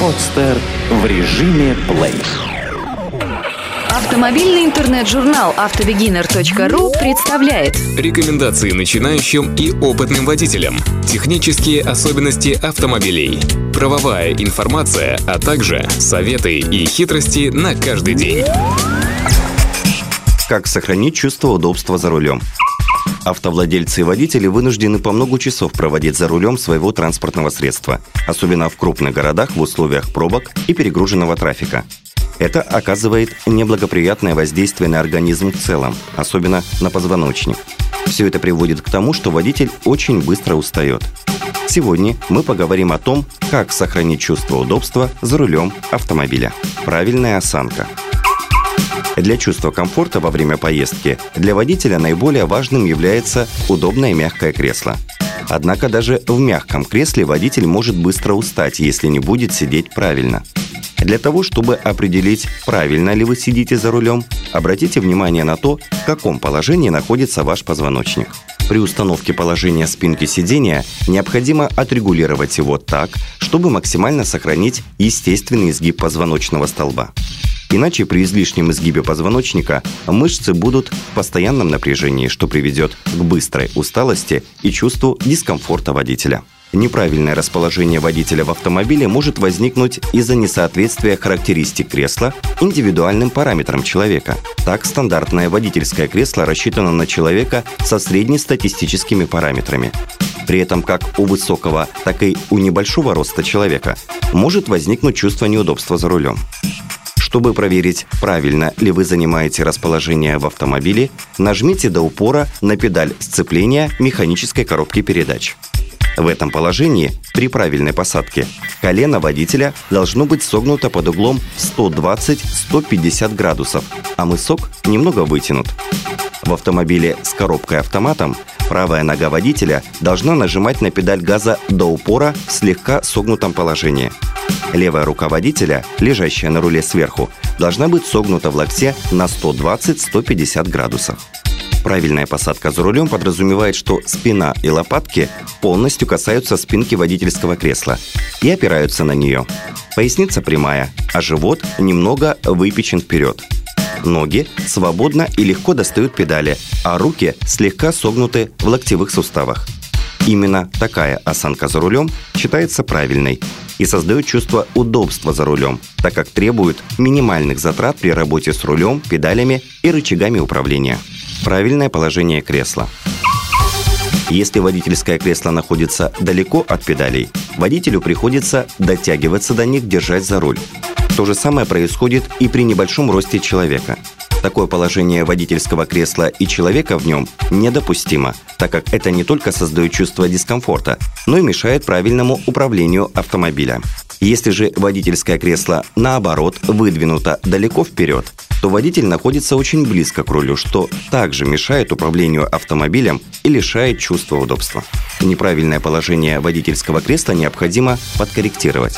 Подстер в режиме плей. Автомобильный интернет-журнал автобегинер.ру представляет Рекомендации начинающим и опытным водителям. Технические особенности автомобилей. Правовая информация, а также советы и хитрости на каждый день. Как сохранить чувство удобства за рулем? Автовладельцы и водители вынуждены по много часов проводить за рулем своего транспортного средства, особенно в крупных городах в условиях пробок и перегруженного трафика. Это оказывает неблагоприятное воздействие на организм в целом, особенно на позвоночник. Все это приводит к тому, что водитель очень быстро устает. Сегодня мы поговорим о том, как сохранить чувство удобства за рулем автомобиля. Правильная осанка – для чувства комфорта во время поездки для водителя наиболее важным является удобное мягкое кресло. Однако даже в мягком кресле водитель может быстро устать, если не будет сидеть правильно. Для того, чтобы определить, правильно ли вы сидите за рулем, обратите внимание на то, в каком положении находится ваш позвоночник. При установке положения спинки сидения необходимо отрегулировать его так, чтобы максимально сохранить естественный изгиб позвоночного столба. Иначе при излишнем изгибе позвоночника мышцы будут в постоянном напряжении, что приведет к быстрой усталости и чувству дискомфорта водителя. Неправильное расположение водителя в автомобиле может возникнуть из-за несоответствия характеристик кресла индивидуальным параметрам человека. Так, стандартное водительское кресло рассчитано на человека со среднестатистическими параметрами. При этом как у высокого, так и у небольшого роста человека может возникнуть чувство неудобства за рулем. Чтобы проверить, правильно ли вы занимаете расположение в автомобиле, нажмите до упора на педаль сцепления механической коробки передач. В этом положении, при правильной посадке, колено водителя должно быть согнуто под углом 120-150 градусов, а мысок немного вытянут. В автомобиле с коробкой автоматом правая нога водителя должна нажимать на педаль газа до упора в слегка согнутом положении – Левая рука водителя, лежащая на руле сверху, должна быть согнута в локте на 120-150 градусов. Правильная посадка за рулем подразумевает, что спина и лопатки полностью касаются спинки водительского кресла и опираются на нее. Поясница прямая, а живот немного выпечен вперед. Ноги свободно и легко достают педали, а руки слегка согнуты в локтевых суставах. Именно такая осанка за рулем считается правильной и создает чувство удобства за рулем, так как требует минимальных затрат при работе с рулем, педалями и рычагами управления. Правильное положение кресла. Если водительское кресло находится далеко от педалей, водителю приходится дотягиваться до них, держать за руль. То же самое происходит и при небольшом росте человека. Такое положение водительского кресла и человека в нем недопустимо, так как это не только создает чувство дискомфорта, но и мешает правильному управлению автомобиля. Если же водительское кресло, наоборот, выдвинуто далеко вперед, то водитель находится очень близко к рулю, что также мешает управлению автомобилем и лишает чувства удобства. Неправильное положение водительского кресла необходимо подкорректировать.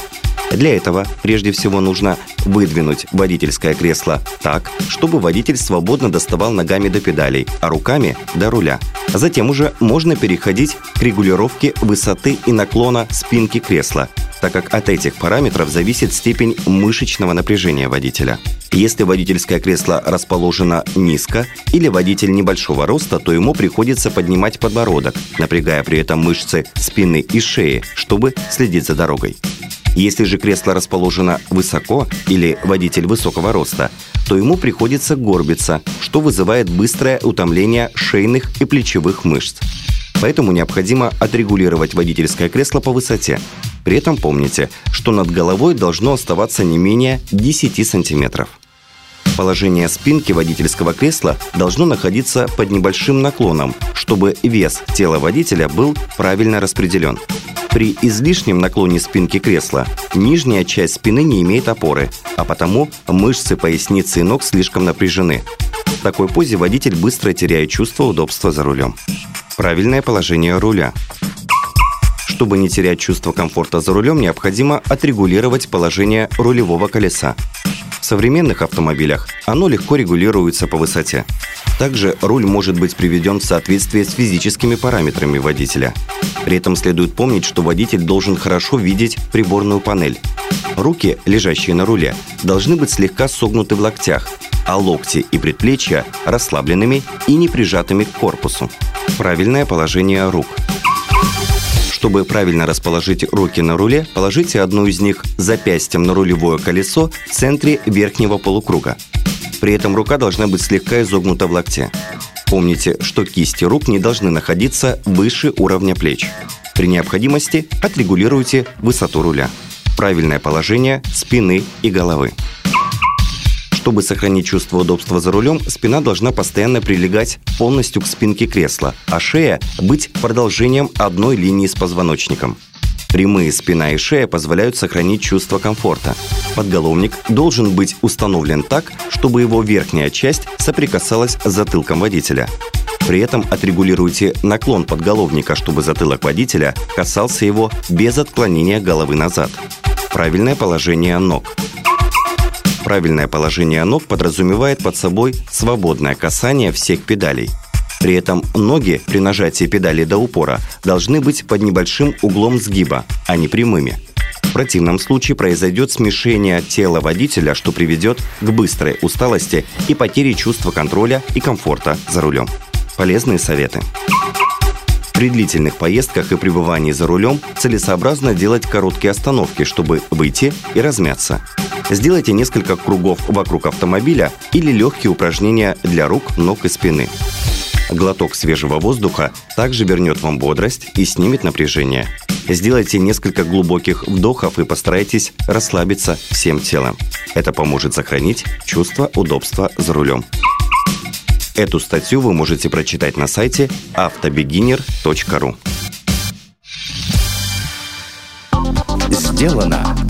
Для этого прежде всего нужно выдвинуть водительское кресло так, чтобы водитель свободно доставал ногами до педалей, а руками до руля. Затем уже можно переходить к регулировке высоты и наклона спинки кресла, так как от этих параметров зависит степень мышечного напряжения водителя. Если водительское кресло расположено низко или водитель небольшого роста, то ему приходится поднимать подбородок, напрягая при этом мышцы спины и шеи, чтобы следить за дорогой. Если же кресло расположено высоко или водитель высокого роста, то ему приходится горбиться, что вызывает быстрое утомление шейных и плечевых мышц. Поэтому необходимо отрегулировать водительское кресло по высоте. При этом помните, что над головой должно оставаться не менее 10 сантиметров. Положение спинки водительского кресла должно находиться под небольшим наклоном, чтобы вес тела водителя был правильно распределен. При излишнем наклоне спинки кресла нижняя часть спины не имеет опоры, а потому мышцы поясницы и ног слишком напряжены. В такой позе водитель быстро теряет чувство удобства за рулем. Правильное положение руля. Чтобы не терять чувство комфорта за рулем, необходимо отрегулировать положение рулевого колеса. Современных автомобилях оно легко регулируется по высоте. Также руль может быть приведен в соответствие с физическими параметрами водителя. При этом следует помнить, что водитель должен хорошо видеть приборную панель. Руки, лежащие на руле, должны быть слегка согнуты в локтях, а локти и предплечья расслабленными и не прижатыми к корпусу. Правильное положение рук. Чтобы правильно расположить руки на руле, положите одну из них запястьем на рулевое колесо в центре верхнего полукруга. При этом рука должна быть слегка изогнута в локте. Помните, что кисти рук не должны находиться выше уровня плеч. При необходимости отрегулируйте высоту руля. Правильное положение спины и головы. Чтобы сохранить чувство удобства за рулем, спина должна постоянно прилегать полностью к спинке кресла, а шея быть продолжением одной линии с позвоночником. Прямые спина и шея позволяют сохранить чувство комфорта. Подголовник должен быть установлен так, чтобы его верхняя часть соприкасалась с затылком водителя. При этом отрегулируйте наклон подголовника, чтобы затылок водителя касался его без отклонения головы назад. Правильное положение ног. Правильное положение ног подразумевает под собой свободное касание всех педалей – при этом ноги при нажатии педали до упора должны быть под небольшим углом сгиба, а не прямыми. В противном случае произойдет смешение тела водителя, что приведет к быстрой усталости и потере чувства контроля и комфорта за рулем. Полезные советы. При длительных поездках и пребывании за рулем целесообразно делать короткие остановки, чтобы выйти и размяться. Сделайте несколько кругов вокруг автомобиля или легкие упражнения для рук, ног и спины. Глоток свежего воздуха также вернет вам бодрость и снимет напряжение. Сделайте несколько глубоких вдохов и постарайтесь расслабиться всем телом. Это поможет сохранить чувство удобства за рулем. Эту статью вы можете прочитать на сайте автобегинер.ру. Сделано